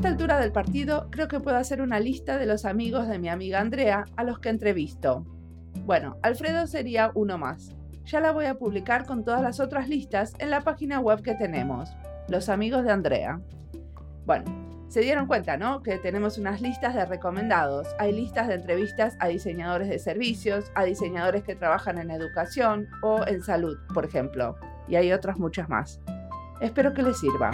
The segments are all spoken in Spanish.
esta altura del partido creo que puedo hacer una lista de los amigos de mi amiga Andrea a los que entrevisto. Bueno, Alfredo sería uno más. Ya la voy a publicar con todas las otras listas en la página web que tenemos, Los Amigos de Andrea. Bueno, se dieron cuenta, ¿no? Que tenemos unas listas de recomendados. Hay listas de entrevistas a diseñadores de servicios, a diseñadores que trabajan en educación o en salud, por ejemplo. Y hay otras muchas más. Espero que les sirva.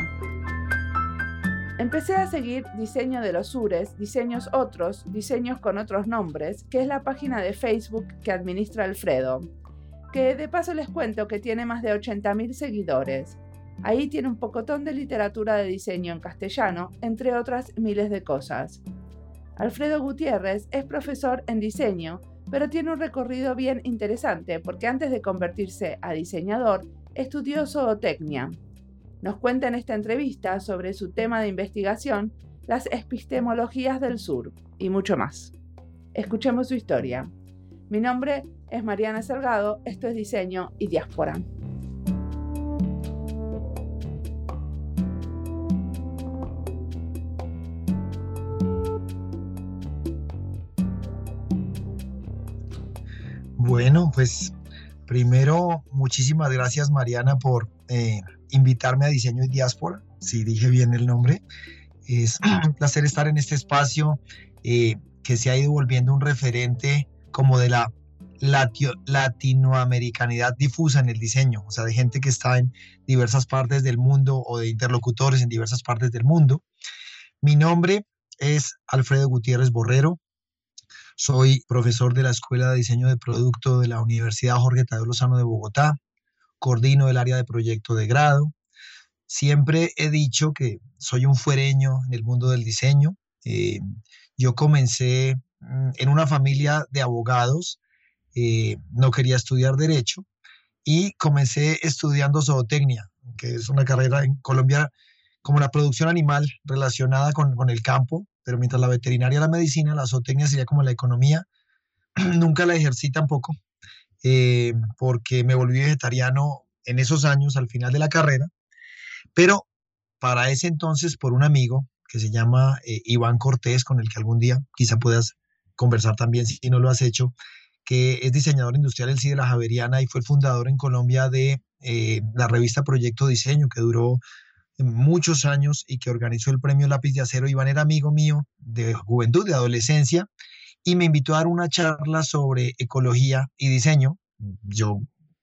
Empecé a seguir Diseño de los Sures, Diseños Otros, Diseños con otros nombres, que es la página de Facebook que administra Alfredo, que de paso les cuento que tiene más de 80.000 seguidores. Ahí tiene un pocotón de literatura de diseño en castellano, entre otras miles de cosas. Alfredo Gutiérrez es profesor en diseño, pero tiene un recorrido bien interesante porque antes de convertirse a diseñador, estudió zootecnia. Nos cuenta en esta entrevista sobre su tema de investigación, las epistemologías del sur y mucho más. Escuchemos su historia. Mi nombre es Mariana Salgado, esto es Diseño y Diáspora. Bueno, pues primero, muchísimas gracias Mariana por eh, invitarme a Diseño y Diáspora, si dije bien el nombre. Es un placer estar en este espacio eh, que se ha ido volviendo un referente como de la latinoamericanidad difusa en el diseño, o sea, de gente que está en diversas partes del mundo o de interlocutores en diversas partes del mundo. Mi nombre es Alfredo Gutiérrez Borrero, soy profesor de la Escuela de Diseño de Producto de la Universidad Jorge Tadeo Lozano de Bogotá. Coordino el área de proyecto de grado. Siempre he dicho que soy un fuereño en el mundo del diseño. Eh, yo comencé mm, en una familia de abogados. Eh, no quería estudiar derecho y comencé estudiando zootecnia, que es una carrera en Colombia como la producción animal relacionada con, con el campo pero mientras la veterinaria la medicina, la zootecnia sería como la economía, nunca la ejercí tampoco, eh, porque me volví vegetariano en esos años, al final de la carrera, pero para ese entonces, por un amigo que se llama eh, Iván Cortés, con el que algún día quizá puedas conversar también si no lo has hecho, que es diseñador industrial del CIDE La Javeriana y fue el fundador en Colombia de eh, la revista Proyecto Diseño, que duró muchos años y que organizó el premio Lápiz de Acero. Iván era amigo mío de juventud, de adolescencia, y me invitó a dar una charla sobre ecología y diseño. Yo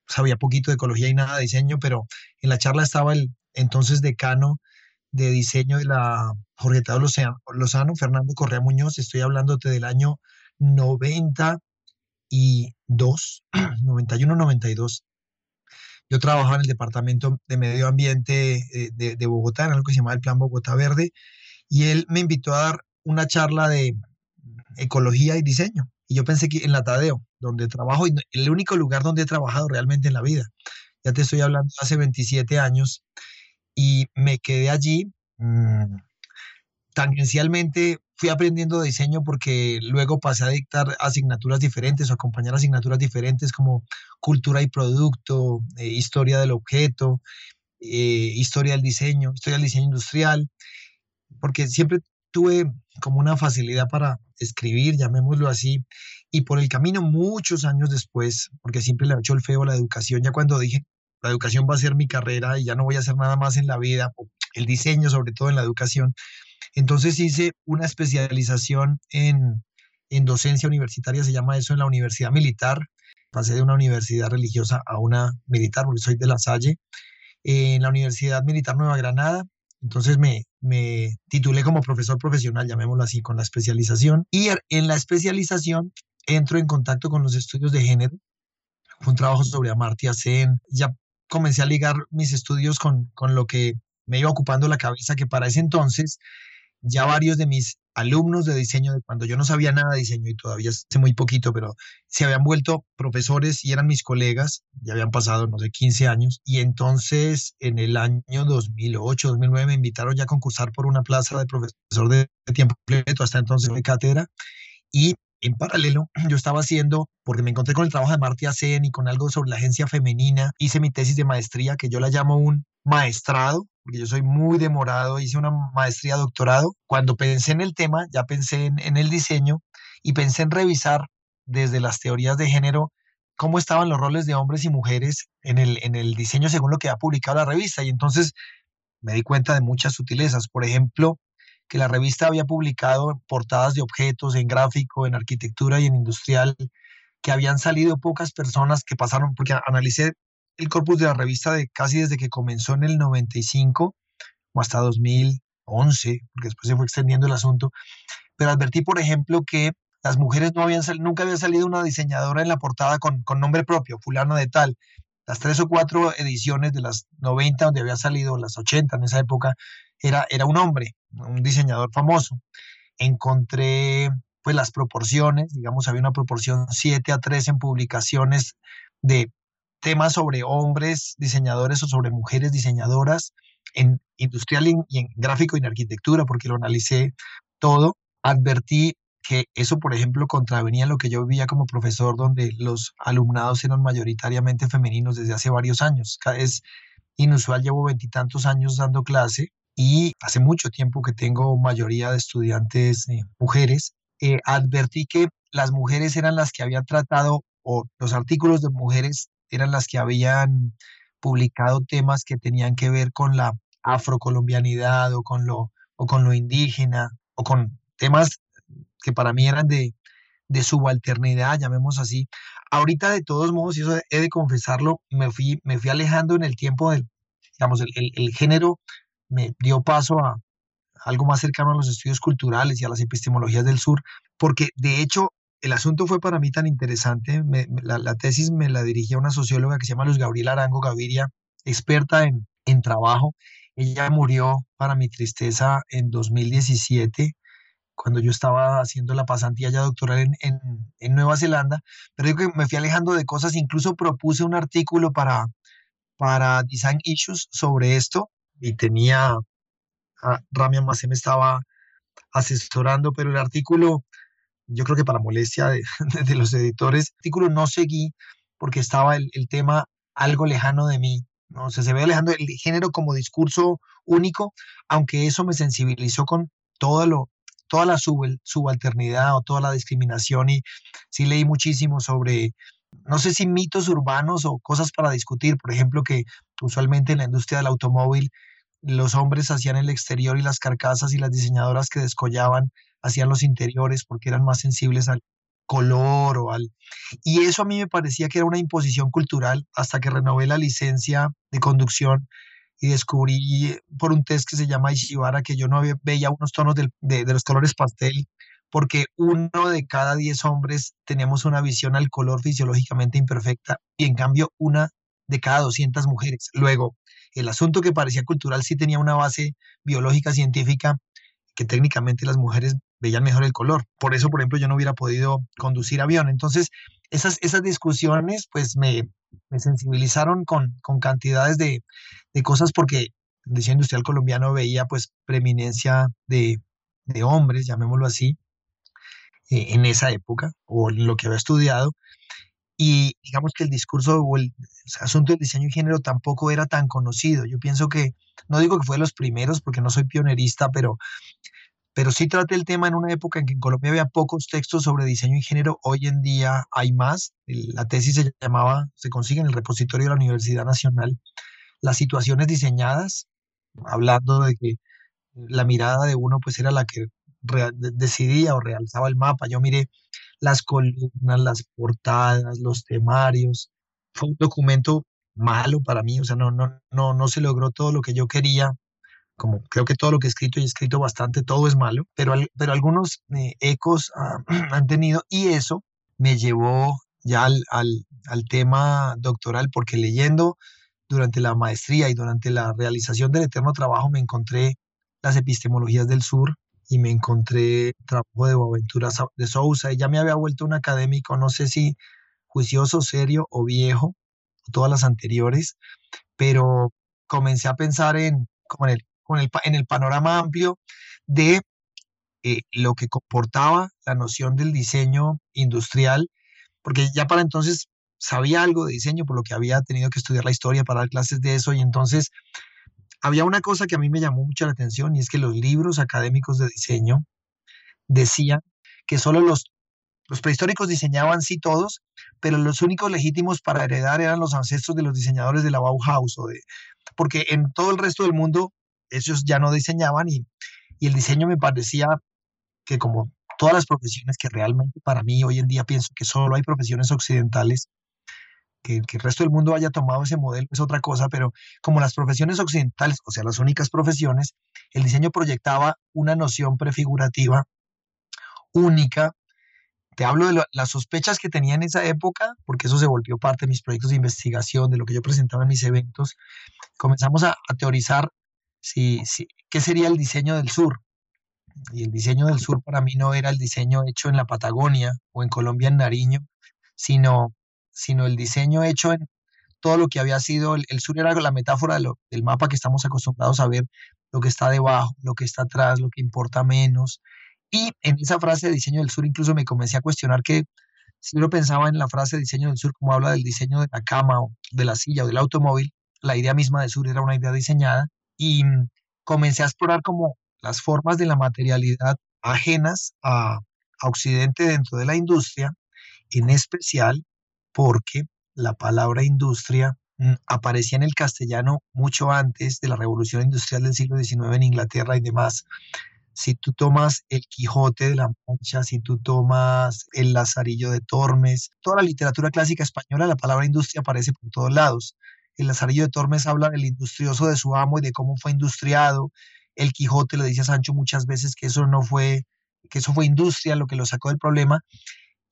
sabía poquito de ecología y nada de diseño, pero en la charla estaba el entonces decano de diseño de la Jorge Lozano, Lozano, Fernando Correa Muñoz. Estoy hablándote del año 92, 91, 92. Yo trabajaba en el Departamento de Medio Ambiente eh, de, Bogotá, en algo que se llama el Plan Bogotá Verde, y él me invitó a dar una charla de ecología y diseño. Y yo pensé que en la Tadeo, donde trabajo, el único lugar donde he trabajado realmente en la vida. Ya te estoy hablando hace 27 años y me quedé allí. Mm, tangencialmente fui aprendiendo diseño porque luego pasé a dictar asignaturas diferentes o acompañar asignaturas diferentes como cultura y producto, eh, historia del objeto, eh, historia del diseño, historia del diseño industrial, porque siempre tuve como una facilidad para escribir, llamémoslo así, y por el camino muchos años después, porque siempre le he hecho el feo a la educación, ya cuando dije, la educación va a ser mi carrera y ya no voy a hacer nada más en la vida, el diseño sobre todo en la educación, entonces hice una especialización en, docencia universitaria, se llama eso en la Universidad Militar. Pasé de una universidad religiosa a una militar, porque soy de La Salle, en la Universidad Militar Nueva Granada. Entonces me, me titulé como profesor profesional, llamémoslo así, con la especialización. Y er, en la especialización entro en contacto con los estudios de género. Fue un trabajo sobre Amartya Sen. Ya comencé a ligar mis estudios con, con lo que me iba ocupando la cabeza, que para ese entonces ya varios de mis alumnos de diseño, de cuando yo no sabía nada de diseño y todavía sé muy poquito, pero se habían vuelto profesores y eran mis colegas, ya habían pasado, no sé, 15 años, y entonces en el año 2008, 2009 me invitaron ya a concursar por una plaza de profesor de tiempo completo, hasta entonces de cátedra, y en paralelo, yo estaba haciendo, porque me encontré con el trabajo de Martia Sen y con algo sobre la agencia femenina, hice mi tesis de maestría, que yo la llamo un maestrado, porque yo soy muy demorado, hice una maestría, doctorado. Cuando pensé en el tema, ya pensé en, el diseño y pensé en revisar desde las teorías de género cómo estaban los roles de hombres y mujeres en el, en el diseño según lo que ha publicado la revista. Y entonces me di cuenta de muchas sutilezas. Por ejemplo, que la revista había publicado portadas de objetos en gráfico, en arquitectura y en industrial, que habían salido pocas personas que pasaron, porque analicé el corpus de la revista de casi desde que comenzó en el 95 o hasta 2011, porque después se fue extendiendo el asunto, pero advertí, por ejemplo, que las mujeres no habían nunca había salido una diseñadora en la portada con, con nombre propio, fulano de tal. Las tres o cuatro ediciones de las 90 donde había salido, las 80 en esa época, era, era un hombre, un diseñador famoso. Encontré pues las proporciones, digamos, había una proporción 7 a 3 en publicaciones de temas sobre hombres diseñadores o sobre mujeres diseñadoras en industrial y en gráfico y en arquitectura, porque lo analicé todo, advertí que eso, por ejemplo, contravenía lo que yo vivía como profesor, donde los alumnados eran mayoritariamente femeninos desde hace varios años. Es inusual, llevo veintitantos años dando clase y hace mucho tiempo que tengo mayoría de estudiantes eh, mujeres. Eh, advertí que las mujeres eran las que habían tratado, o los artículos de mujeres eran las que habían publicado temas que tenían que ver con la afrocolombianidad o con lo, o con lo indígena o con temas que para mí eran de, de subalternidad, llamemos así. Ahorita, de todos modos, y eso he de confesarlo, me fui, me fui alejando en el tiempo del, digamos, el, el género me dio paso a algo más cercano a los estudios culturales y a las epistemologías del sur, porque de hecho el asunto fue para mí tan interesante. la, tesis me la dirigía una socióloga que se llama Luz Gabriela Arango Gaviria, experta en, en trabajo. Ella murió, para mi tristeza, en 2017, cuando yo estaba haciendo la pasantía ya doctoral en, en, Nueva Zelanda. Pero que me fui alejando de cosas, incluso propuse un artículo para, para Design Issues sobre esto y tenía, a Ramia me estaba asesorando, pero el artículo yo creo que para molestia de, los editores, el artículo no seguí porque estaba el, tema algo lejano de mí, ¿no? O se ve alejando el género como discurso único, aunque eso me sensibilizó con todo lo, toda la subalternidad o toda la discriminación y sí leí muchísimo sobre, no sé si mitos urbanos o cosas para discutir, por ejemplo, que usualmente en la industria del automóvil los hombres hacían el exterior y las carcasas y las diseñadoras que descollaban hacían los interiores porque eran más sensibles al color o al... Y eso a mí me parecía que era una imposición cultural hasta que renové la licencia de conducción y descubrí por un test que se llama Ishibara que yo no veía unos tonos de, de, los colores pastel porque uno de cada diez hombres tenemos una visión al color fisiológicamente imperfecta y en cambio una de cada 200 mujeres. Luego, el asunto que parecía cultural sí tenía una base biológica científica que técnicamente las mujeres veían mejor el color. Por eso, por ejemplo, yo no hubiera podido conducir avión. Entonces, esas, esas discusiones pues me, me sensibilizaron con, con cantidades de, de, cosas porque el diseño industrial colombiano veía pues preeminencia de, de hombres, llamémoslo así, eh, en esa época o en lo que había estudiado. Y digamos que el discurso o el asunto del diseño y género tampoco era tan conocido. Yo pienso que, no digo que fue de los primeros porque no soy pionerista, pero pero sí traté el tema en una época en que en Colombia había pocos textos sobre diseño y género. Hoy en día hay más. La tesis se llamaba, se consigue en el repositorio de la Universidad Nacional, las situaciones diseñadas, hablando de que la mirada de uno pues era la que decidía o realzaba el mapa. Yo miré las columnas, las portadas, los temarios. Fue un documento malo para mí, o sea, no, no, no, no se logró todo lo que yo quería como creo que todo lo que he escrito y he escrito bastante, todo es malo, pero, pero algunos eh, ecos ah, han tenido y eso me llevó ya al, al, al, tema doctoral porque leyendo durante la maestría y durante la realización del eterno trabajo me encontré las epistemologías del sur y me encontré trabajo de Boaventura de Sousa y ya me había vuelto un académico, no sé si juicioso, serio o viejo, todas las anteriores, pero comencé a pensar en, como en el en el panorama amplio de eh, lo que comportaba la noción del diseño industrial, porque ya para entonces sabía algo de diseño, por lo que había tenido que estudiar la historia para dar clases de eso, y entonces había una cosa que a mí me llamó mucho la atención y es que los libros académicos de diseño decían que solo los, los prehistóricos diseñaban sí todos, pero los únicos legítimos para heredar eran los ancestros de los diseñadores de la Bauhaus o de porque en todo el resto del mundo ellos ya no diseñaban y, y el diseño me parecía que como todas las profesiones que realmente para mí hoy en día pienso que solo hay profesiones occidentales, que, el resto del mundo haya tomado ese modelo es otra cosa, pero como las profesiones occidentales, o sea, las únicas profesiones, el diseño proyectaba una noción prefigurativa única. Te hablo de las sospechas que tenía en esa época, porque eso se volvió parte de mis proyectos de investigación, de lo que yo presentaba en mis eventos. Comenzamos a, teorizar qué sería el diseño del sur. Y el diseño del sur para mí no era el diseño hecho en la Patagonia o en Colombia, en Nariño, sino sino el diseño hecho en todo lo que había sido, el, sur era la metáfora del mapa que estamos acostumbrados a ver, lo que está debajo, lo que está atrás, lo que importa menos. Y en esa frase de diseño del sur incluso me comencé a cuestionar que si uno pensaba en la frase diseño del sur como habla del diseño de la cama o de la silla o del automóvil, la idea misma del sur era una idea diseñada y comencé a explorar como las formas de la materialidad ajenas a, a Occidente dentro de la industria, en especial porque la palabra industria mm, aparecía en el castellano mucho antes de la revolución industrial del siglo XIX en Inglaterra y demás. Si tú tomas el Quijote de la Mancha, si tú tomas el Lazarillo de Tormes, toda la literatura clásica española, la palabra industria aparece por todos lados. El Lazarillo de Tormes habla del industrioso de su amo y de cómo fue industriado. El Quijote le dice a Sancho muchas veces que eso no fue, que eso fue industria lo que lo sacó del problema.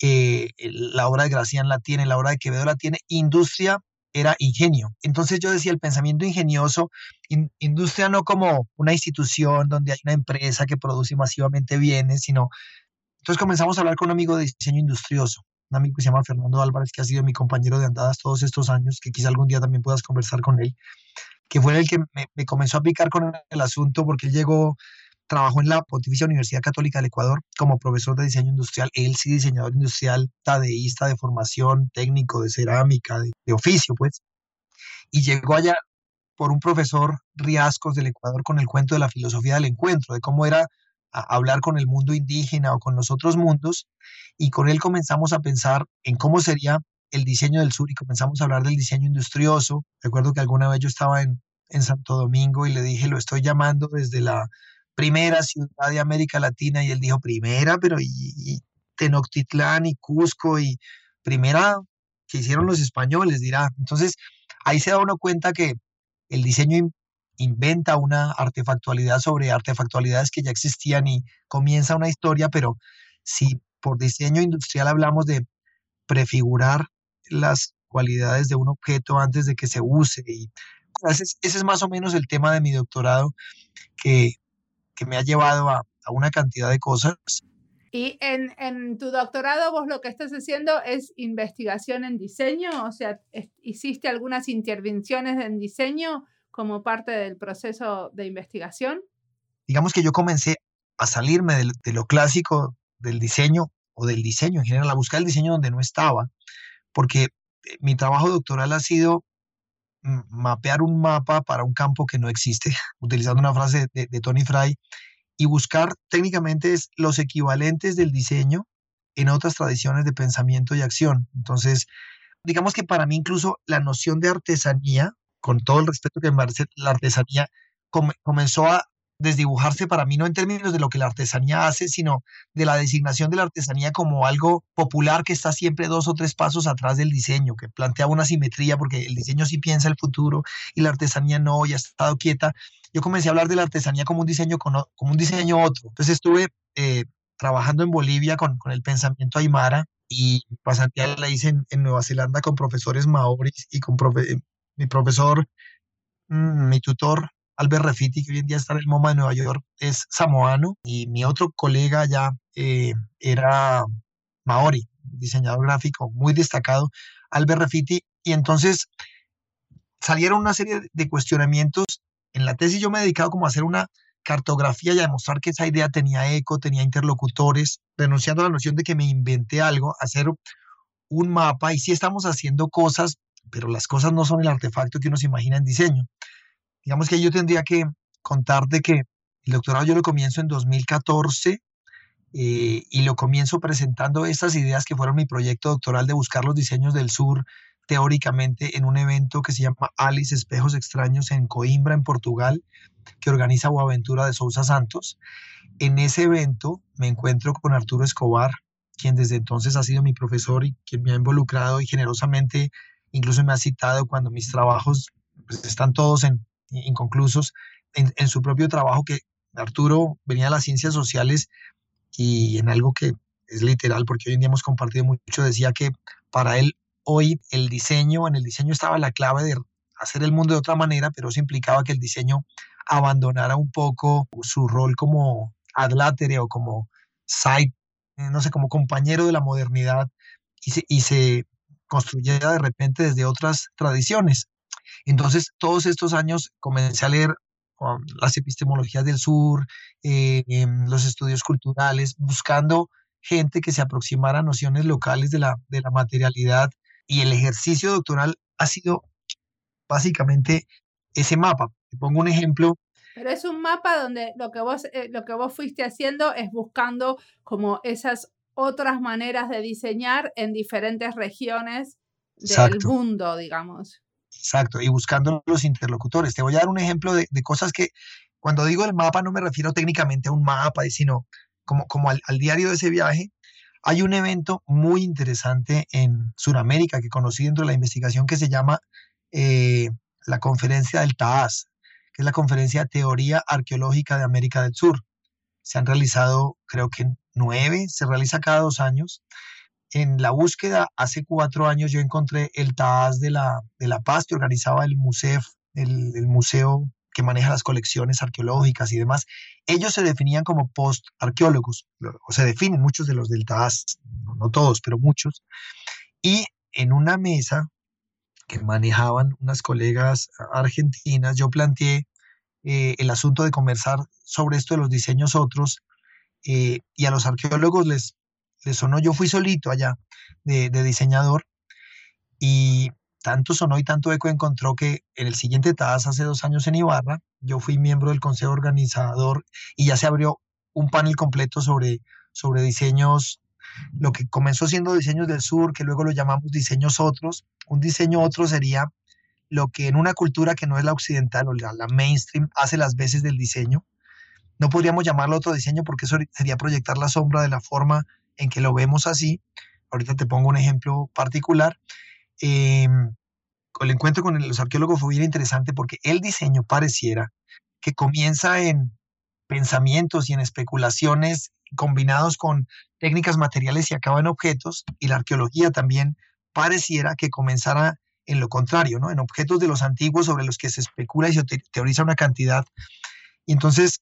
Eh, la obra de Gracián la tiene, la obra de Quevedo la tiene, industria era ingenio. Entonces yo decía, el pensamiento ingenioso, industria no como una institución donde hay una empresa que produce masivamente bienes, sino... Entonces comenzamos a hablar con un amigo de diseño industrioso, amigo que se llama Fernando Álvarez, que ha sido mi compañero de andadas todos estos años, que quizá algún día también puedas conversar con él, que fue el que me, me comenzó a picar con el asunto porque él llegó Trabajó en la Pontificia Universidad Católica del Ecuador como profesor de diseño industrial. Él sí, diseñador industrial, tadeísta de formación, técnico de cerámica, de, oficio, pues. Y llegó allá por un profesor Riascos del Ecuador con el cuento de la filosofía del encuentro, de cómo era hablar con el mundo indígena o con los otros mundos. Y con él comenzamos a pensar en cómo sería el diseño del sur y comenzamos a hablar del diseño industrioso. Recuerdo que alguna vez yo estaba en, en Santo Domingo y le dije, lo estoy llamando desde la primera ciudad de América Latina y él dijo primera, pero y, Tenochtitlán y Cusco y primera que hicieron los españoles, dirá. Entonces, ahí se da uno cuenta que el diseño inventa una artefactualidad sobre artefactualidades que ya existían y comienza una historia, pero si por diseño industrial hablamos de prefigurar las cualidades de un objeto antes de que se use y ese es más o menos el tema de mi doctorado que que me ha llevado a, una cantidad de cosas. Y en, en, tu doctorado vos lo que estás haciendo es investigación en diseño, o sea, ¿hiciste algunas intervenciones en diseño como parte del proceso de investigación? Digamos que yo comencé a salirme de, lo clásico del diseño o del diseño en general, a buscar el diseño donde no estaba, porque eh, mi trabajo doctoral ha sido mapear un mapa para un campo que no existe, utilizando una frase de, Tony Fry, y buscar técnicamente los equivalentes del diseño en otras tradiciones de pensamiento y acción. Entonces, digamos que para mí incluso la noción de artesanía, con todo el respeto que merece la artesanía, comenzó a desdibujarse para mí no en términos de lo que la artesanía hace, sino de la designación de la artesanía como algo popular que está siempre dos o tres pasos atrás del diseño, que plantea una simetría porque el diseño sí piensa el futuro y la artesanía no, y ha estado quieta. Yo comencé a hablar de la artesanía como un diseño, como un diseño otro. Entonces estuve eh, trabajando en Bolivia con, con, el pensamiento aymara y pasantía la hice en, Nueva Zelanda con profesores maoris y con mi profesor, mm, mi tutor Albert Refiti, que hoy en día está en el MoMA de Nueva York, es samoano y mi otro colega ya eh, era maori, diseñador gráfico muy destacado, Albert Refiti, y entonces salieron una serie de cuestionamientos. En la tesis yo me he dedicado como a hacer una cartografía y a demostrar que esa idea tenía eco, tenía interlocutores, renunciando a la noción de que me inventé algo, hacer un mapa y sí estamos haciendo cosas, pero las cosas no son el artefacto que uno se imagina en diseño. digamos que yo tendría que contarte que el doctorado yo lo comienzo en 2014 eh, y lo comienzo presentando estas ideas que fueron mi proyecto doctoral de buscar los diseños del sur teóricamente en un evento que se llama Alice Espejos Extraños en Coimbra, en Portugal, que organiza Boaventura de Sousa Santos. En ese evento me encuentro con Arturo Escobar, quien desde entonces ha sido mi profesor y quien me ha involucrado y generosamente incluso me ha citado cuando mis trabajos pues, están todos en, inconclusos en, su propio trabajo que Arturo venía de las ciencias sociales y en algo que es literal, porque hoy en día hemos compartido mucho, decía que para él hoy el diseño, en el diseño estaba la clave de hacer el mundo de otra manera, pero eso implicaba que el diseño abandonara un poco su rol como adlátere o como side, eh, no sé, como compañero de la modernidad y se construyera de repente desde otras tradiciones. Entonces, todos estos años comencé a leer um, las epistemologías del sur, eh, em, los estudios culturales, buscando gente que se aproximara a nociones locales de la, de la materialidad y el ejercicio doctoral ha sido básicamente ese mapa. Pongo un ejemplo. Pero es un mapa donde lo que vos, eh, lo que vos fuiste haciendo es buscando como esas otras maneras de diseñar en diferentes regiones del mundo, digamos. Exacto, y buscando los interlocutores. Te voy a dar un ejemplo de, cosas que cuando digo el mapa no me refiero técnicamente a un mapa, sino como, como al, al diario de ese viaje, hay un evento muy interesante en Sudamérica que conocí dentro de la investigación que se llama eh, la Conferencia del TAAS, que es la Conferencia de Teoría Arqueológica de América del Sur. Se han realizado, creo que nueve, se realiza cada dos años. En la búsqueda, hace cuatro años yo encontré el TAAS de la, de la Paz, que organizaba el MUSEF, el, el Museo que maneja las colecciones arqueológicas y demás, ellos se definían como post-arqueólogos, o se definen muchos de los del TAS, no todos, pero muchos, y en una mesa que manejaban unas colegas argentinas, yo planteé eh, el asunto de conversar sobre esto de los diseños otros, eh, y a los arqueólogos les, les sonó, yo fui solito allá de, diseñador, y tanto sonó y tanto eco encontró que en el siguiente TAS hace dos años en Ibarra, yo fui miembro del consejo organizador y ya se abrió un panel completo sobre, sobre diseños, lo que comenzó siendo diseños del sur, que luego lo llamamos diseños otros. Un diseño otro sería lo que en una cultura que no es la occidental o la, mainstream hace las veces del diseño. No podríamos llamarlo otro diseño porque eso sería proyectar la sombra de la forma en que lo vemos así. Ahorita te pongo un ejemplo particular. Eh, el encuentro con los arqueólogos fue bien interesante porque el diseño pareciera que comienza en pensamientos y en especulaciones combinados con técnicas materiales y acaba en objetos, y la arqueología también pareciera que comenzara en lo contrario, ¿no? en objetos de los antiguos sobre los que se especula y se teoriza una cantidad. Y entonces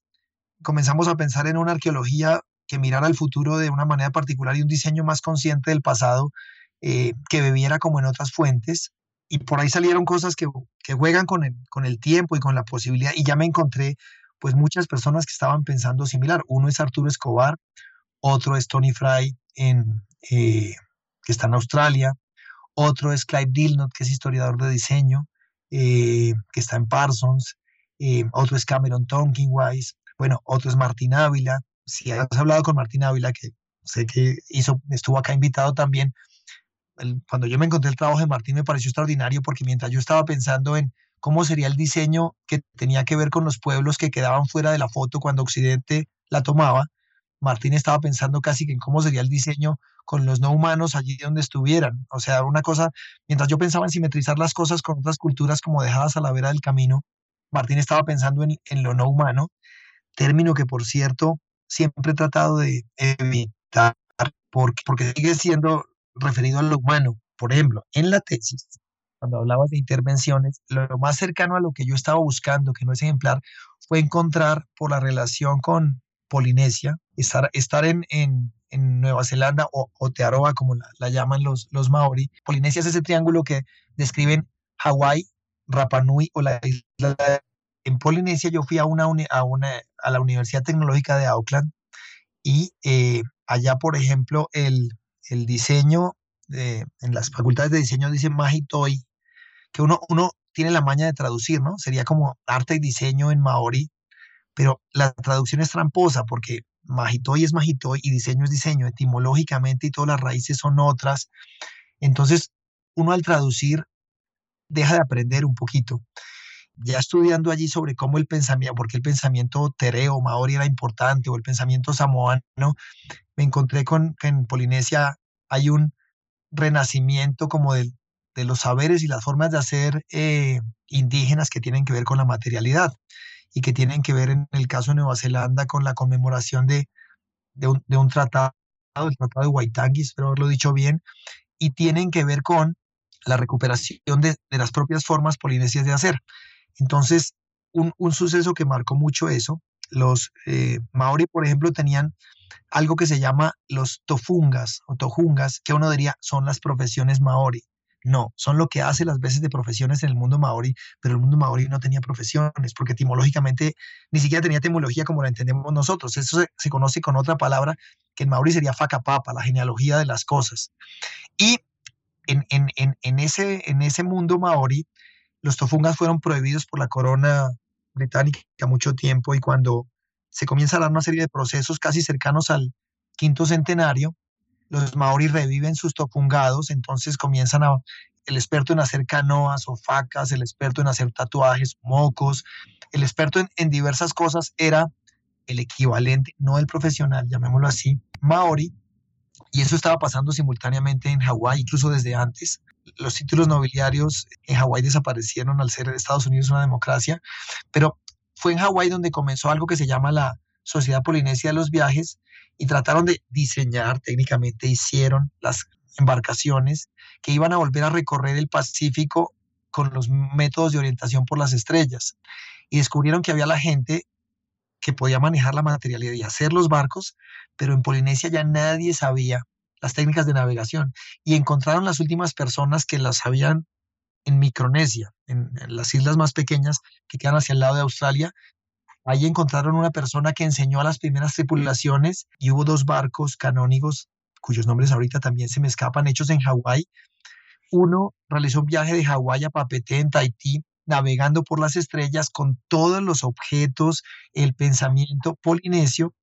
comenzamos a pensar en una arqueología que mirara al futuro de una manera particular y un diseño más consciente del pasado eh, que bebiera como en otras fuentes. Y por ahí salieron cosas que, juegan con el, con el tiempo y con la posibilidad. Y ya me encontré pues muchas personas que estaban pensando similar. Uno es Arturo Escobar, otro es Tony Fry, eh, que está en Australia, otro es Clive Dillnot, que es historiador de diseño, eh, que está en Parsons, otro es Cameron Tonkinwise, bueno, otro es Martín Ávila. Si has hablado con Martín Ávila, que sé que hizo, estuvo acá invitado también, cuando yo me encontré el trabajo de Martín me pareció extraordinario porque mientras yo estaba pensando en cómo sería el diseño que tenía que ver con los pueblos que quedaban fuera de la foto cuando Occidente la tomaba, Martín estaba pensando casi que en cómo sería el diseño con los no humanos allí donde estuvieran. O sea, una cosa, mientras yo pensaba en simetrizar las cosas con otras culturas como dejadas a la vera del camino, Martín estaba pensando en, en lo no humano, término que por cierto siempre he tratado de evitar porque, porque sigue siendo referido a lo humano. Por ejemplo, en la tesis, cuando hablabas de intervenciones, lo más cercano a lo que yo estaba buscando, que no es ejemplar, fue encontrar por la relación con Polinesia, estar, estar en, en, en Nueva Zelanda o, o Tearoa, como la, llaman los, los maori. Polinesia es ese triángulo que describen Hawái, Rapa Nui o la isla. En Polinesia yo fui a, una, a, una, a la Universidad Tecnológica de Auckland y eh, allá, por ejemplo, el, el diseño, en las facultades de diseño dice Magitoy, que uno, uno tiene la maña de traducir, ¿no? Sería como arte y diseño en maori, pero la traducción es tramposa porque Majitoy es Majitoy y diseño es diseño, etimológicamente y todas las raíces son otras. Entonces, uno al traducir deja de aprender un poquito. Ya estudiando allí sobre cómo el pensamiento, porque el pensamiento tereo, maori era importante, o el pensamiento samoano, me encontré con que en Polinesia hay un renacimiento como de, de los saberes y las formas de hacer eh, indígenas que tienen que ver con la materialidad y que tienen que ver en el caso de Nueva Zelanda con la conmemoración de, de, un, tratado, el Tratado de Waitangi, espero haberlo dicho bien, y tienen que ver con la recuperación de, las propias formas polinesias de hacer. Entonces, un, suceso que marcó mucho eso, los eh, maori, por ejemplo, tenían algo que se llama los tofungas o tojungas, que uno diría son las profesiones maori. No, son lo que hace las veces de profesiones en el mundo maori, pero el mundo maori no tenía profesiones, porque etimológicamente ni siquiera tenía etimología como la entendemos nosotros. Eso se, conoce con otra palabra que en maori sería fakapapa, la genealogía de las cosas. Y en, en, ese, en ese mundo maori, los tofungas fueron prohibidos por la corona británica mucho tiempo y cuando se comienza a dar una serie de procesos casi cercanos al quinto centenario, los maoris reviven sus tofungados, entonces comienzan a, el experto en hacer canoas o facas, el experto en hacer tatuajes, mocos, el experto en, en diversas cosas era el equivalente, no el profesional, llamémoslo así, maori, y eso estaba pasando simultáneamente en Hawái, incluso desde antes. Los títulos nobiliarios en Hawái desaparecieron al ser Estados Unidos una democracia, pero fue en Hawái donde comenzó algo que se llama la Sociedad Polinesia de los Viajes y trataron de diseñar técnicamente, hicieron las embarcaciones que iban a volver a recorrer el Pacífico con los métodos de orientación por las estrellas. Y descubrieron que había la gente que podía manejar la materialidad y hacer los barcos, pero en Polinesia ya nadie sabía las técnicas de navegación y encontraron las últimas personas que las sabían en Micronesia, en, las islas más pequeñas que quedan hacia el lado de Australia. Ahí encontraron una persona que enseñó a las primeras tripulaciones y hubo dos barcos canónigos cuyos nombres ahorita también se me escapan, hechos en Hawái. Uno realizó un viaje de Hawái a Papete en Tahití navegando por las estrellas con todos los objetos, el pensamiento polinesio,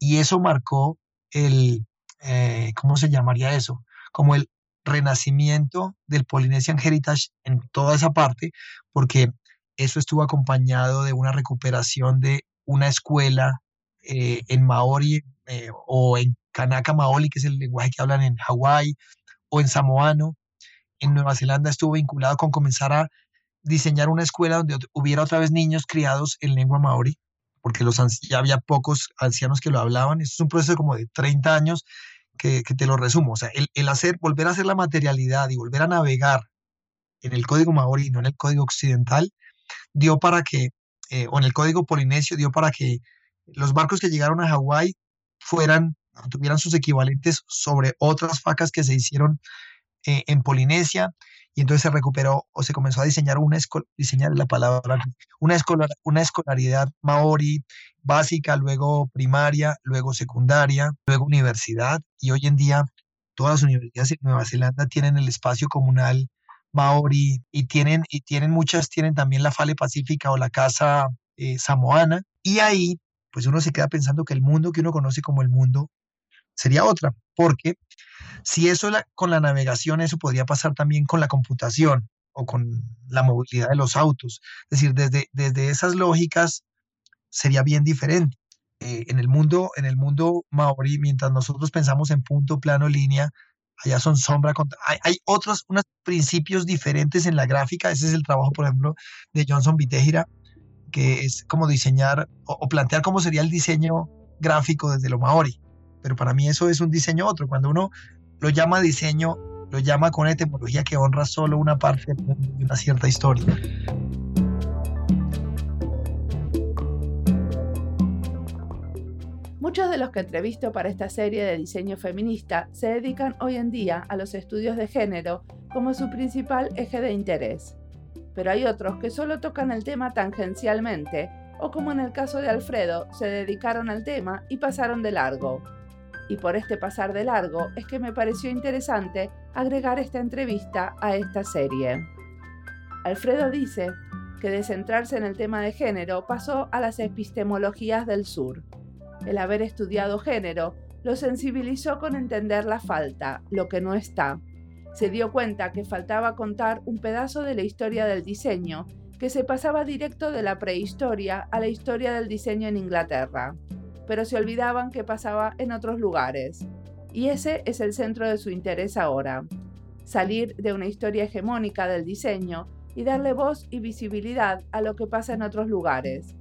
y eso marcó el, eh, ¿cómo se llamaría eso? Como el renacimiento del Polynesian Heritage en toda esa parte, porque eso estuvo acompañado de una recuperación de una escuela eh, en Maori eh, o en Kanaka Maoli, que es el lenguaje que hablan en Hawái, o en samoano. En Nueva Zelanda estuvo vinculado con comenzar a diseñar una escuela donde hubiera otra vez niños criados en lengua maori, porque los, ya había pocos ancianos que lo hablaban. Es un proceso como de 30 años que, te lo resumo. O sea, el, hacer, volver a hacer la materialidad y volver a navegar en el código maori y no en el código occidental, dio para que, eh, o en el código polinesio, dio para que los barcos que llegaron a Hawái fueran, tuvieran sus equivalentes sobre otras facas que se hicieron eh, en Polinesia y entonces se recuperó o se comenzó a diseñar una, diseñar la palabra, una, una escolaridad maori básica, luego primaria, luego secundaria, luego universidad y hoy en día todas las universidades en Nueva Zelanda tienen el espacio comunal maori y tienen, y tienen muchas, tienen también la Fale Pacífica o la Casa eh, Samoana y ahí pues uno se queda pensando que el mundo que uno conoce como el mundo sería otra, porque si eso con la navegación, eso podría pasar también con la computación o con la movilidad de los autos. Es decir, desde, desde esas lógicas sería bien diferente. Eh, en, el mundo, en el mundo maori, mientras nosotros pensamos en punto, plano, línea, allá son sombra. Hay, otros unos principios diferentes en la gráfica. Ese es el trabajo, por ejemplo, de Johnson Vitejira, que es como diseñar o plantear cómo sería el diseño gráfico desde lo maori pero para mí eso es un diseño otro. Cuando uno lo llama diseño, lo llama con etimología que honra solo una parte de una cierta historia. Muchos de los que entrevisto para esta serie de diseño feminista se dedican hoy en día a los estudios de género como su principal eje de interés. Pero hay otros que solo tocan el tema tangencialmente o como en el caso de Alfredo, se dedicaron al tema y pasaron de largo y por este pasar de largo es que me pareció interesante agregar esta entrevista a esta serie. Alfredo dice que de centrarse en el tema de género pasó a las epistemologías del sur. El haber estudiado género lo sensibilizó con entender la falta, lo que no está. Se dio cuenta que faltaba contar un pedazo de la historia del diseño que se pasaba directo de la prehistoria a la historia del diseño en Inglaterra, pero se olvidaban que pasaba en otros lugares. Y ese es el centro de su interés ahora, salir de una historia hegemónica del diseño y darle voz y visibilidad a lo que pasa en otros lugares.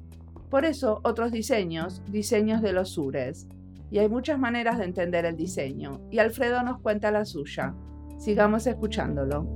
Por eso, otros diseños, diseños de los sures. Y hay muchas maneras de entender el diseño, y Alfredo nos cuenta la suya. Sigamos escuchándolo.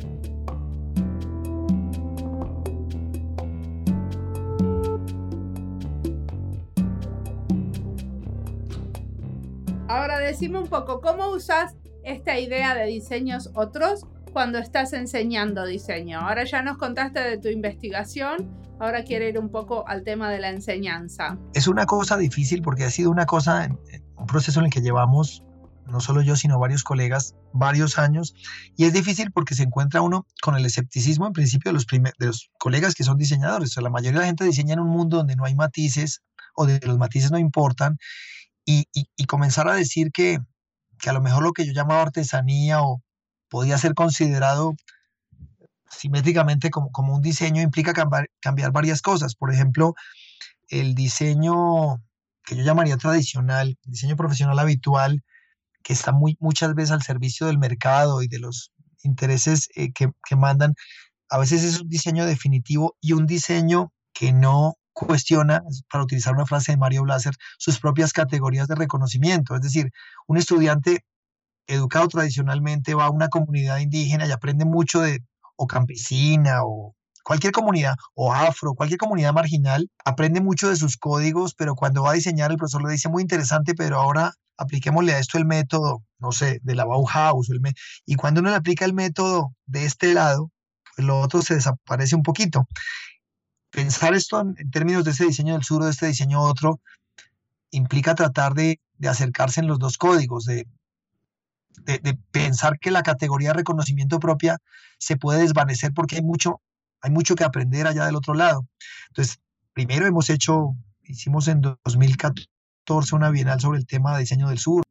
Ahora decime un poco, ¿cómo usas esta idea de diseños otros cuando estás enseñando diseño? Ahora ya nos contaste de tu investigación, ahora quiero ir un poco al tema de la enseñanza. Es una cosa difícil porque ha sido una cosa, un proceso en el que llevamos, no solo yo, sino varios colegas, varios años, y es difícil porque se encuentra uno con el escepticismo en principio de los, de los colegas que son diseñadores. O sea, la mayoría de la gente diseña en un mundo donde no hay matices o de los matices no importan y, comenzar a decir que, que, a lo mejor lo que yo llamaba artesanía o podía ser considerado simétricamente como, como un diseño implica cambiar, cambiar varias cosas. Por ejemplo, el diseño que yo llamaría tradicional, diseño profesional habitual, que está muy, muchas veces al servicio del mercado y de los intereses eh, que, que mandan, a veces es un diseño definitivo y un diseño que no cuestiona, para utilizar una frase de Mario Blaser, sus propias categorías de reconocimiento. Es decir, un estudiante educado tradicionalmente va a una comunidad indígena y aprende mucho de, o campesina, o cualquier comunidad, o afro, cualquier comunidad marginal, aprende mucho de sus códigos, pero cuando va a diseñar, el profesor le dice muy interesante, pero ahora apliquémosle a esto el método, no sé, de la Bauhaus, y cuando uno le aplica el método de este lado, pues lo otro se desaparece un poquito. Pensar esto en, términos de ese diseño del sur o de este diseño otro, implica tratar de, acercarse en los dos códigos, de, de, pensar que la categoría de reconocimiento propia se puede desvanecer porque hay mucho, hay mucho que aprender allá del otro lado. Entonces, primero hemos hecho, hicimos en 2014 una bienal sobre el tema de diseño del sur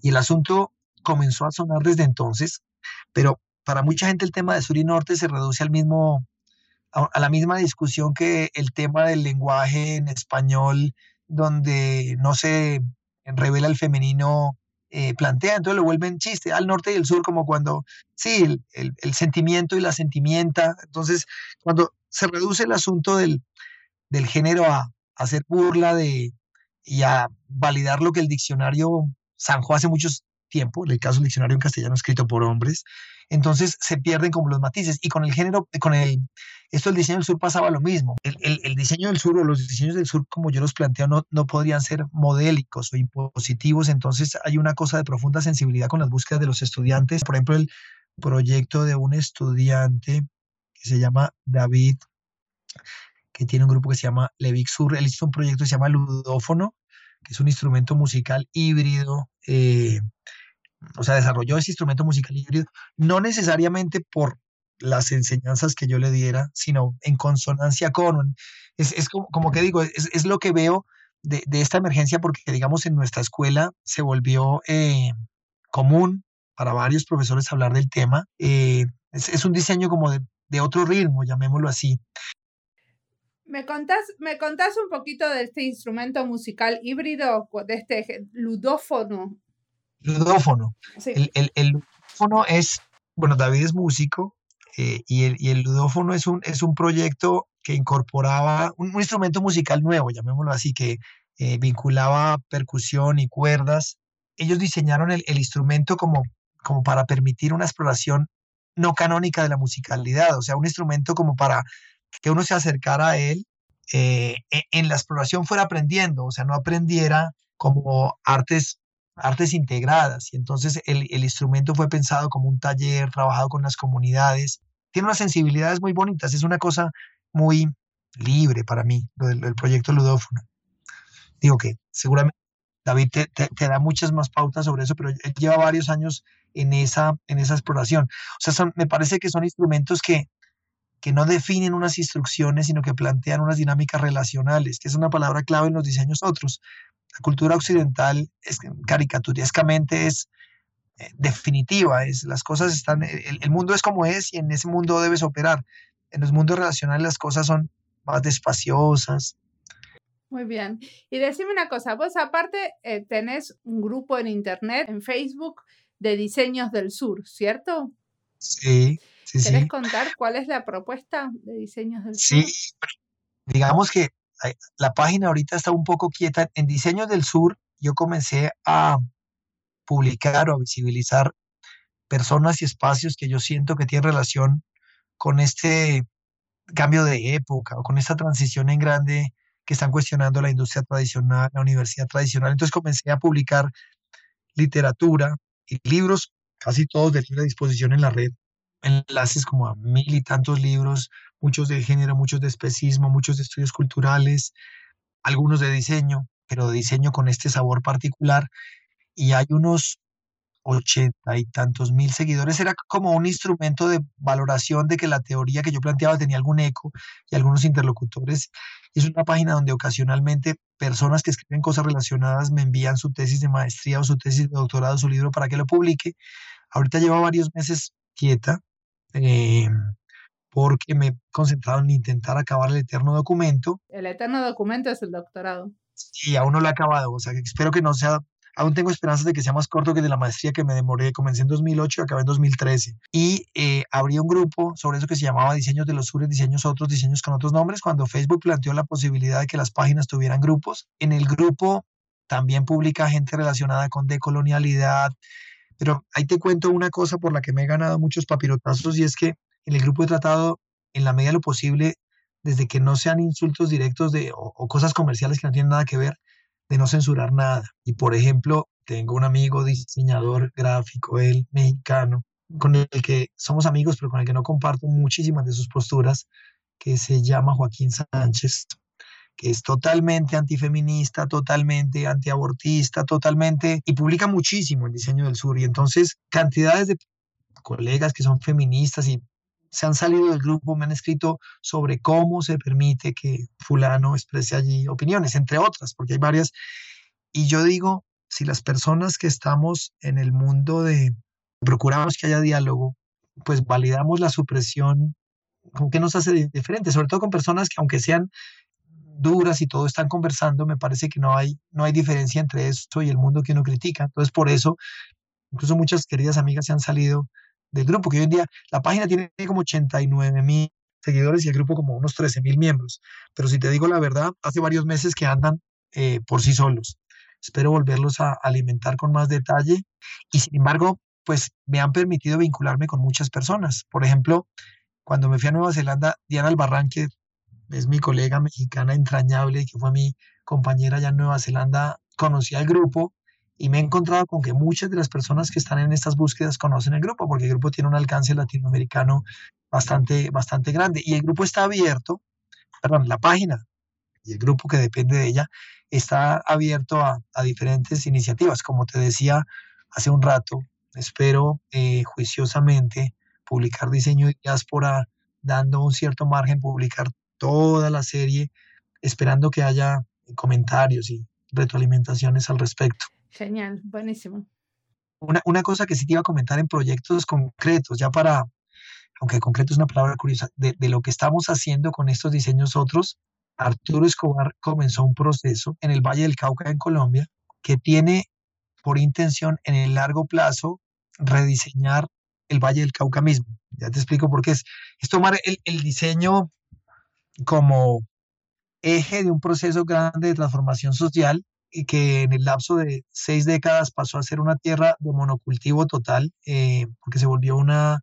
y el asunto comenzó a sonar desde entonces, pero para mucha gente el tema de sur y norte se reduce al mismo a, la misma discusión que el tema del lenguaje en español, donde no se revela el femenino eh, plantea, entonces lo vuelven chiste, al norte y el sur, como cuando, sí, el, el, sentimiento y la sentimienta, entonces cuando se reduce el asunto del, del género a, hacer burla de, y a validar lo que el diccionario zanjó hace muchos tiempo, en el caso del diccionario en castellano escrito por hombres, entonces se pierden como los matices. Y con el género, con el, esto del diseño del sur pasaba lo mismo. El, diseño del sur o los diseños del sur, como yo los planteo, no, no podrían ser modélicos o impositivos, entonces hay una cosa de profunda sensibilidad con las búsquedas de los estudiantes. Por ejemplo, el proyecto de un estudiante que se llama David, que tiene un grupo que se llama Levic Sur, él hizo un proyecto que se llama Ludófono, que es un instrumento musical híbrido, eh, o sea, desarrolló ese instrumento musical híbrido, no necesariamente por las enseñanzas que yo le diera, sino en consonancia con. Es, es como, como, que digo, es, es lo que veo de, de, esta emergencia porque, digamos, en nuestra escuela se volvió eh, común para varios profesores hablar del tema. Eh, es, es, un diseño como de, de, otro ritmo, llamémoslo así. ¿Me contás, ¿Me contás un poquito de este instrumento musical híbrido, de este ludófono? Ludófono. El, el, ludófono es, bueno, David es músico eh, y, el, y, el, ludófono es un, es un proyecto que incorporaba un, instrumento musical nuevo, llamémoslo así, que eh, vinculaba percusión y cuerdas. Ellos diseñaron el, el, instrumento como, como para permitir una exploración no canónica de la musicalidad, o sea, un instrumento como para que uno se acercara a él eh, e, en la exploración fuera aprendiendo, o sea, no aprendiera como artes artes integradas. Y entonces el, instrumento fue pensado como un taller, trabajado con las comunidades. Tiene unas sensibilidades muy bonitas, es una cosa muy libre para mí, lo del, proyecto Ludófono. Digo que seguramente David te, da muchas más pautas sobre eso, pero él lleva varios años en esa, exploración. O sea, me parece que son instrumentos que, que no definen unas instrucciones, sino que plantean unas dinámicas relacionales, que es una palabra clave en los diseños otros. La cultura occidental es, caricaturescamente es eh, definitiva, es, las cosas están, el, el, mundo es como es y en ese mundo debes operar. En los mundos relacionales las cosas son más despaciosas. Muy bien. Y decime una cosa, vos aparte eh, tenés un grupo en internet, en Facebook, de diseños del sur, ¿cierto? Sí, ¿Querés contar cuál es la propuesta de Diseños del Sur? Sí, digamos que la página ahorita está un poco quieta. En Diseños del Sur yo comencé a publicar o a visibilizar personas y espacios que yo siento que tienen relación con este cambio de época o con esta transición en grande que están cuestionando la industria tradicional, la universidad tradicional. Entonces comencé a publicar literatura y libros, casi todos de libre disposición en la red, enlaces como a mil y tantos libros, muchos de género, muchos de especismo, muchos de estudios culturales, algunos de diseño, pero de diseño con este sabor particular. Y hay unos ochenta y tantos mil seguidores. Era como un instrumento de valoración de que la teoría que yo planteaba tenía algún eco y algunos interlocutores. Es una página donde ocasionalmente personas que escriben cosas relacionadas me envían su tesis de maestría o su tesis de doctorado, su libro para que lo publique. Ahorita lleva varios meses quieta, eh, porque me he concentrado en intentar acabar el eterno documento. El eterno documento es el doctorado. Sí, aún no lo he acabado, o sea, espero que no sea, aún tengo esperanzas de que sea más corto que de la maestría que me demoré, comencé en 2008 y acabé en 2013. Y eh, abrí un grupo sobre eso que se llamaba Diseños de los Sures, Diseños Otros, Diseños con otros nombres, cuando Facebook planteó la posibilidad de que las páginas tuvieran grupos. En el grupo también publica gente relacionada con decolonialidad, pero ahí te cuento una cosa por la que me he ganado muchos papirotazos y es que en el grupo he tratado, en la medida de lo posible, desde que no sean insultos directos de, o, cosas comerciales que no tienen nada que ver, de no censurar nada. Y por ejemplo, tengo un amigo diseñador gráfico, él mexicano, con el que somos amigos, pero con el que no comparto muchísimas de sus posturas, que se llama Joaquín Sánchez que es totalmente antifeminista, totalmente antiabortista, totalmente, y publica muchísimo en Diseño del Sur. Y entonces cantidades de colegas que son feministas y se han salido del grupo, me han escrito sobre cómo se permite que fulano exprese allí opiniones, entre otras, porque hay varias. Y yo digo, si las personas que estamos en el mundo de procuramos que haya diálogo, pues validamos la supresión, ¿con qué nos hace diferente? Sobre todo con personas que aunque sean duras y todo están conversando, me parece que no hay, no hay diferencia entre eso y el mundo que uno critica. Entonces, por eso, incluso muchas queridas amigas se han salido del grupo, que hoy en día la página tiene como 89 mil seguidores y el grupo como unos 13 mil miembros. Pero si te digo la verdad, hace varios meses que andan eh, por sí solos. Espero volverlos a alimentar con más detalle y sin embargo, pues me han permitido vincularme con muchas personas. Por ejemplo, cuando me fui a Nueva Zelanda, Diana Albarranque es mi colega mexicana entrañable, que fue mi compañera allá en Nueva Zelanda, conocí al grupo y me he encontrado con que muchas de las personas que están en estas búsquedas conocen el grupo, porque el grupo tiene un alcance latinoamericano bastante, bastante grande. Y el grupo está abierto, perdón, la página y el grupo que depende de ella está abierto a, diferentes iniciativas. Como te decía hace un rato, espero eh, juiciosamente publicar diseño de diáspora dando un cierto margen, publicar toda la serie, esperando que haya comentarios y retroalimentaciones al respecto. Genial, buenísimo. Una, una cosa que sí te iba a comentar en proyectos concretos, ya para, aunque concreto es una palabra curiosa, de, de lo que estamos haciendo con estos diseños otros, Arturo Escobar comenzó un proceso en el Valle del Cauca, en Colombia, que tiene por intención en el largo plazo rediseñar el Valle del Cauca mismo. Ya te explico por qué es. Es tomar el, el diseño como eje de un proceso grande de transformación social y que en el lapso de seis décadas pasó a ser una tierra de monocultivo total, eh, porque se volvió una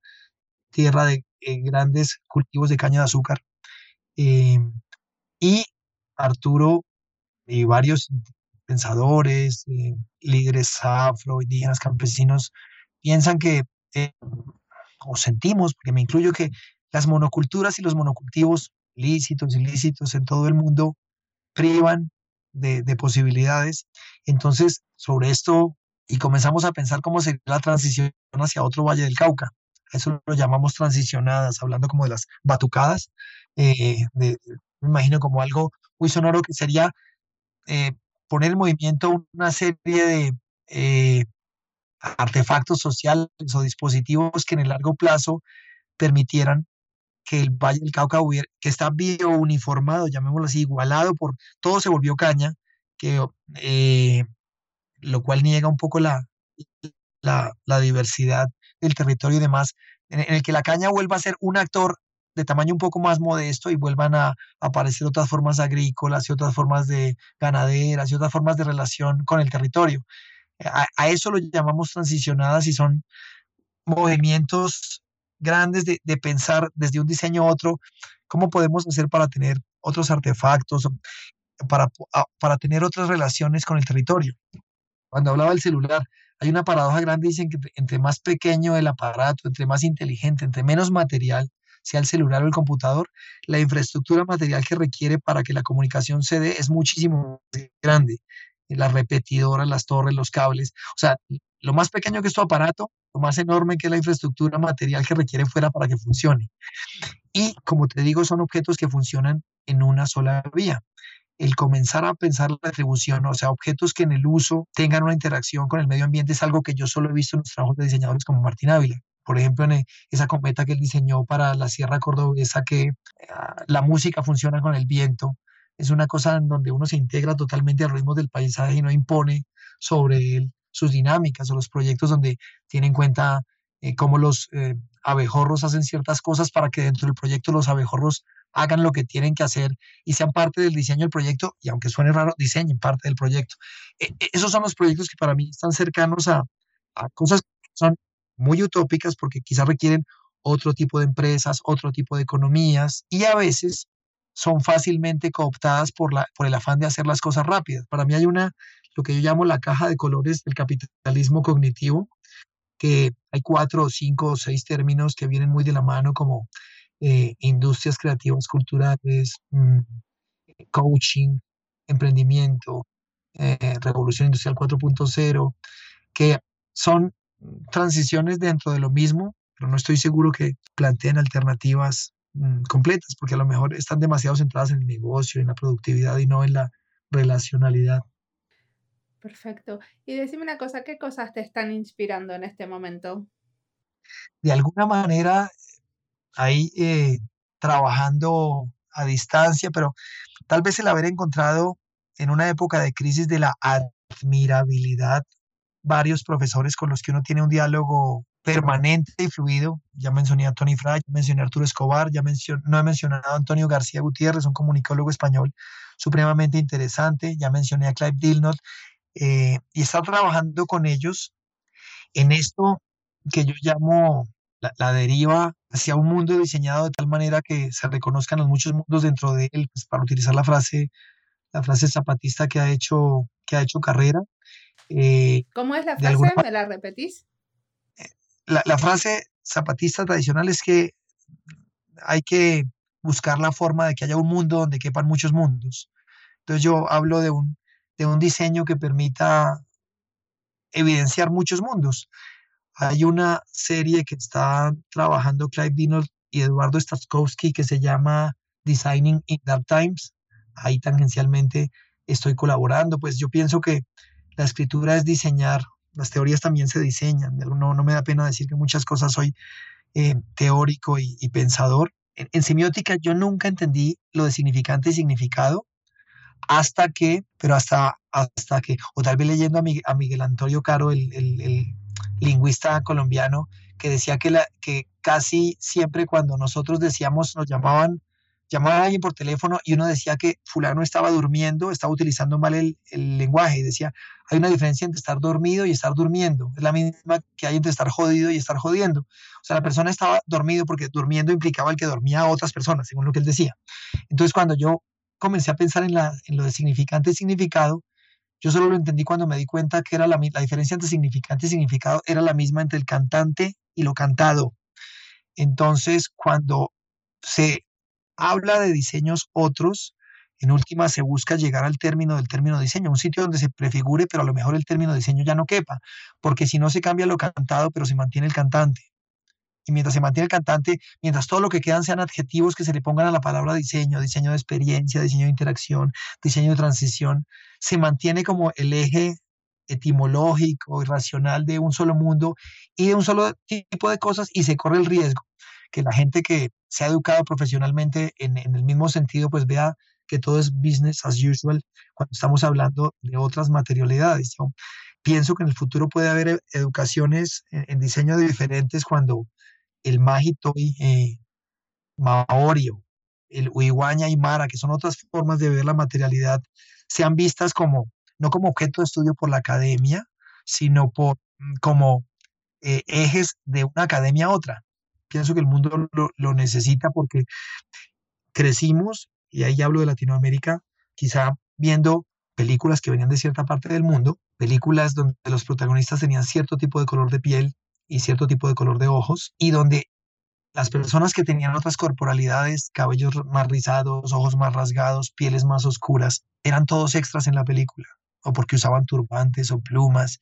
tierra de eh, grandes cultivos de caña de azúcar. Eh, y Arturo y varios pensadores, líderes afro, indígenas, campesinos, piensan que, o sentimos, porque me incluyo, que las monoculturas y los monocultivos lícitos, ilícitos en todo el mundo, privan de, posibilidades. Entonces, sobre esto, y comenzamos a pensar cómo sería la transición hacia otro Valle del Cauca, eso lo llamamos transicionadas, hablando como de las batucadas, eh, me imagino como algo muy sonoro que sería eh, poner en movimiento una serie de eh, artefactos sociales o dispositivos que en el largo plazo permitieran que el Valle del Cauca que está biouniformado, llamémoslo así, igualado por, todo se volvió caña, que, eh, lo cual niega un poco la, la, diversidad del territorio y demás, en, el que la caña vuelva a ser un actor de tamaño un poco más modesto y vuelvan a, aparecer otras formas agrícolas y otras formas de ganaderas y otras formas de relación con el territorio. A, a eso lo llamamos transicionadas y son movimientos grandes de, pensar desde un diseño a otro, cómo podemos hacer para tener otros artefactos, para, para tener otras relaciones con el territorio. Cuando hablaba del celular, hay una paradoja grande, dicen que entre más pequeño el aparato, entre más inteligente, entre menos material sea el celular o el computador, la infraestructura material que requiere para que la comunicación se dé es muchísimo más grande. Las repetidoras, las torres, los cables. O sea, lo más pequeño que es tu aparato, lo más enorme que es la infraestructura material que requiere fuera para que funcione. Y como te digo, son objetos que funcionan en una sola vía. El comenzar a pensar la retribución, o sea, objetos que en el uso tengan una interacción con el medio ambiente es algo que yo solo he visto en los trabajos de diseñadores como Martín Ávila. Por ejemplo, en esa cometa que él diseñó para la Sierra Cordobesa, que ah, la música funciona con el viento, es una cosa en donde uno se integra totalmente al ritmo del paisaje y no impone sobre él sus dinámicas o los proyectos donde tiene en cuenta eh, cómo los eh, abejorros hacen ciertas cosas para que dentro del proyecto los abejorros hagan lo que tienen que hacer y sean parte del diseño del proyecto y aunque suene raro, diseñen parte del proyecto. E, e, esos son los proyectos que para mí están cercanos a, a cosas que son muy utópicas porque quizás requieren otro tipo de empresas, otro tipo de economías y a veces son fácilmente cooptadas por, la, por el afán de hacer las cosas rápidas. Para mí hay una lo que yo llamo la caja de colores del capitalismo cognitivo, que hay cuatro cinco o seis términos que vienen muy de la mano como eh, industrias creativas culturales, mm, coaching, emprendimiento, eh, revolución industrial 4.0, que son transiciones dentro de lo mismo, pero no estoy seguro que planteen alternativas completas, porque a lo mejor están demasiado centradas en el negocio, en la productividad y no en la relacionalidad. Perfecto. Y decime una cosa, ¿qué cosas te están inspirando en este momento? De alguna manera, ahí eh, trabajando a distancia, pero tal vez el haber encontrado en una época de crisis de la admirabilidad varios profesores con los que uno tiene un diálogo permanente y fluido. Ya mencioné a Tony Fry, ya mencioné a Arturo Escobar, ya no he mencionado a Antonio García Gutiérrez, un comunicólogo español supremamente interesante, ya mencioné a Clive Dillnot eh, y estar trabajando con ellos en esto que yo llamo la, deriva hacia un mundo diseñado de tal manera que se reconozcan los muchos mundos dentro de él, pues, para utilizar la frase, la frase zapatista que ha hecho, que ha hecho carrera. Eh, ¿Cómo es la frase? ¿Me la repetís? La, frase zapatista tradicional es que hay que buscar la forma de que haya un mundo donde quepan muchos mundos. Entonces yo hablo de un, de un diseño que permita evidenciar muchos mundos. Hay una serie que está trabajando Clive Dino y Eduardo Staskowski que se llama Designing in Dark Times. Ahí tangencialmente estoy colaborando. Pues yo pienso que la escritura es diseñar, las teorías también se diseñan. No, no me da pena decir que muchas cosas soy eh, teórico y, pensador. en, semiótica yo nunca entendí lo de significante y significado hasta que, pero hasta, hasta que, o tal vez leyendo a, Miguel, Antonio Caro, el, el, lingüista colombiano, que decía que, la, que casi siempre cuando nosotros decíamos, nos llamaban, llamaban a alguien por teléfono y uno decía que fulano estaba durmiendo, estaba utilizando mal el, el, lenguaje y decía, hay una diferencia entre estar dormido y estar durmiendo, es la misma que hay entre estar jodido y estar jodiendo. O sea, la persona estaba dormido porque durmiendo implicaba el que dormía a otras personas, según lo que él decía. Entonces, cuando yo comencé a pensar en, la, en lo de significante y significado, yo solo lo entendí cuando me di cuenta que era la, la diferencia entre significante y significado era la misma entre el cantante y lo cantado. Entonces, cuando se habla de diseños otros, en última se busca llegar al término del término diseño, un sitio donde se prefigure, pero a lo mejor el término diseño ya no quepa, porque si no se cambia lo cantado, pero se mantiene el cantante. y mientras se mantiene el cantante, mientras todo lo que quedan sean adjetivos que se le pongan a la palabra diseño, diseño de experiencia, diseño de interacción, diseño de transición, se mantiene como el eje etimológico y racional de un solo mundo y de un solo tipo de cosas y se corre el riesgo que la gente que se ha educado profesionalmente en, el mismo sentido pues vea que todo es business as usual cuando estamos hablando de otras materialidades. Pienso que en el futuro puede haber e, educaciones en, diseño de diferentes cuando el Magitoi eh, el Uiguaña y Mara, que son otras formas de ver la materialidad, sean vistas como no como objeto de estudio por la academia, sino por, mm, como eh, ejes de una academia a otra. Pienso que el mundo lo, necesita porque crecimos, y ahí hablo de Latinoamérica, quizá viendo películas que venían de cierta parte del mundo, películas donde los protagonistas tenían cierto tipo de color de piel y cierto tipo de color de ojos, y donde las personas que tenían otras corporalidades, cabellos más rizados, ojos más rasgados, pieles más oscuras, eran todos extras en la película o porque usaban turbantes o plumas.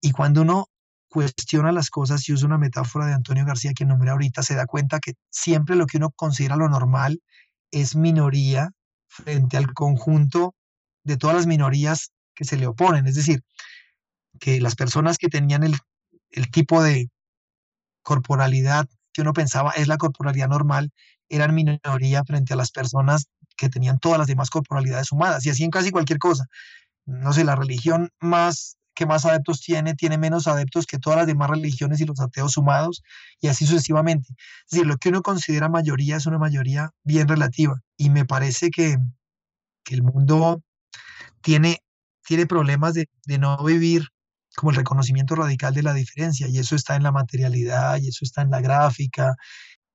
Y cuando uno cuestiona las cosas y usa una metáfora de Antonio García que nombré ahorita, se da cuenta que siempre lo que uno considera lo normal es minoría frente al conjunto de todas las minorías que se le oponen. Es decir, que las personas que tenían el, el tipo de corporalidad que uno pensaba es la corporalidad normal, eran minoría frente a las personas que tenían todas las demás corporalidades sumadas, y así en casi cualquier cosa no sé, la religión más que más adeptos tiene, tiene menos adeptos que todas las demás religiones y los ateos sumados, y así sucesivamente. Es decir, lo que uno considera mayoría es una mayoría bien relativa, y me parece que, el mundo tiene, tiene problemas de, de no vivir como el reconocimiento radical de la diferencia, y eso está en la materialidad, y eso está en la gráfica.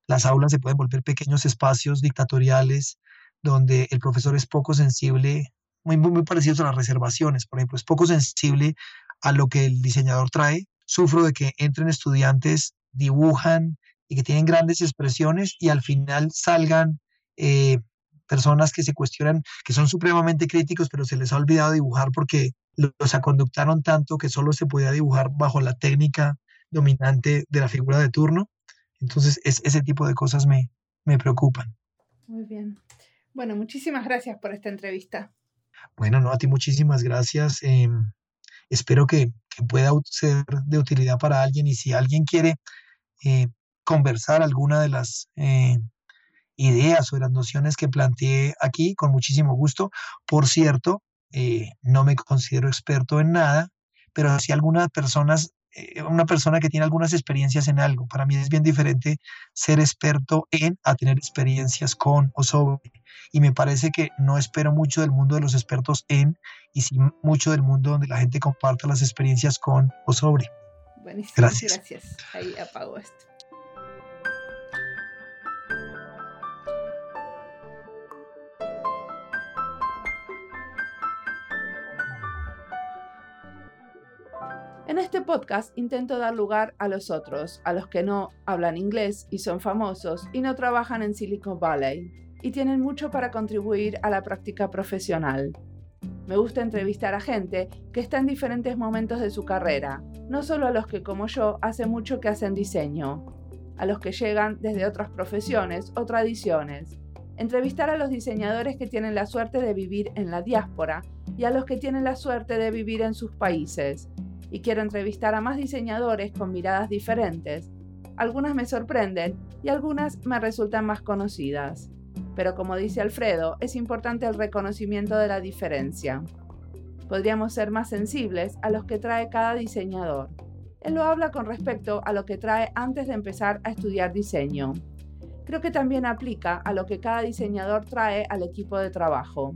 Las aulas se pueden volver pequeños espacios dictatoriales donde el profesor es poco sensible muy, muy, parecidos a las reservaciones. Por ejemplo, es poco sensible a lo que el diseñador trae. Sufro de que entren estudiantes, dibujan y que tienen grandes expresiones y al final salgan eh, personas que se cuestionan, que son supremamente críticos, pero se les ha olvidado dibujar porque los aconductaron tanto que solo se podía dibujar bajo la técnica dominante de la figura de turno. Entonces, es, ese tipo de cosas me, me preocupan. Muy bien. Bueno, muchísimas gracias por esta entrevista. Bueno, no, a ti muchísimas gracias. Em, espero que, pueda ser de utilidad para alguien y si alguien quiere eh, conversar alguna de las eh, ideas o de las nociones que planteé aquí, con muchísimo gusto. Por cierto, eh, no me considero experto en nada, pero si algunas personas eh, una persona que tiene algunas experiencias en algo. Para mí es bien diferente ser experto en a tener experiencias con o sobre. Y me parece que no espero mucho del mundo de los expertos en y sí mucho del mundo donde la gente comparte las experiencias con o sobre. Buenísimo. Gracias. Gracias. Ahí apago esto. En este podcast intento dar lugar a los otros, a los que no hablan inglés y son famosos y no trabajan en Silicon Valley y tienen mucho para contribuir a la práctica profesional. Me gusta entrevistar a gente que está en diferentes momentos de su carrera, no solo a los que como yo hace mucho que hacen diseño, a los que llegan desde otras profesiones o tradiciones. Entrevistar a los diseñadores que tienen la suerte de vivir en la diáspora y a los que tienen la suerte de vivir en sus países y quiero entrevistar a más diseñadores con miradas diferentes. Algunas me sorprenden y algunas me resultan más conocidas. Pero como dice Alfredo, es importante el reconocimiento de la diferencia. Podríamos ser más sensibles a los que trae cada diseñador. Él lo habla con respecto a lo que trae antes de empezar a estudiar diseño. Creo que también aplica a lo que cada diseñador trae al equipo de trabajo.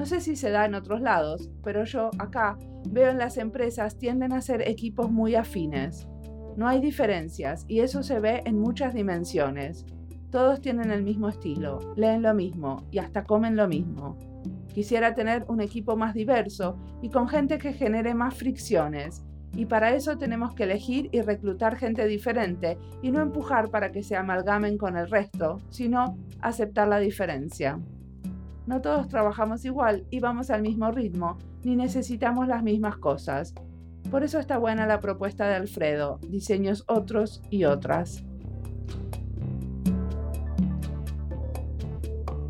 No sé si se da en otros lados, pero yo acá veo en las empresas tienden a ser equipos muy afines. No hay diferencias y eso se ve en muchas dimensiones. Todos tienen el mismo estilo, leen lo mismo y hasta comen lo mismo. Quisiera tener un equipo más diverso y con gente que genere más fricciones, y para eso tenemos que elegir y reclutar gente diferente y no empujar para que se amalgamen con el resto, sino aceptar la diferencia. No todos trabajamos igual y vamos al mismo ritmo, ni necesitamos las mismas cosas. Por eso está buena la propuesta de Alfredo, diseños otros y otras.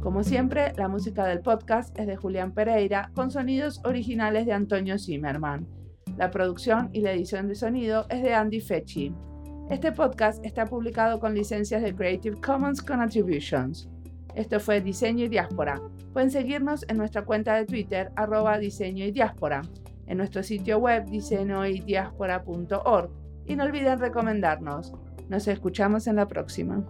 Como siempre, la música del podcast es de Julián Pereira, con sonidos originales de Antonio Zimmerman. La producción y la edición de sonido es de Andy Fechi. Este podcast está publicado con licencias de Creative Commons con Attributions. Esto fue Diseño y Diáspora. Pueden seguirnos en nuestra cuenta de Twitter, arroba diseño y diáspora, en nuestro sitio web diseñoydiaspora.org y no olviden recomendarnos. Nos escuchamos en la próxima.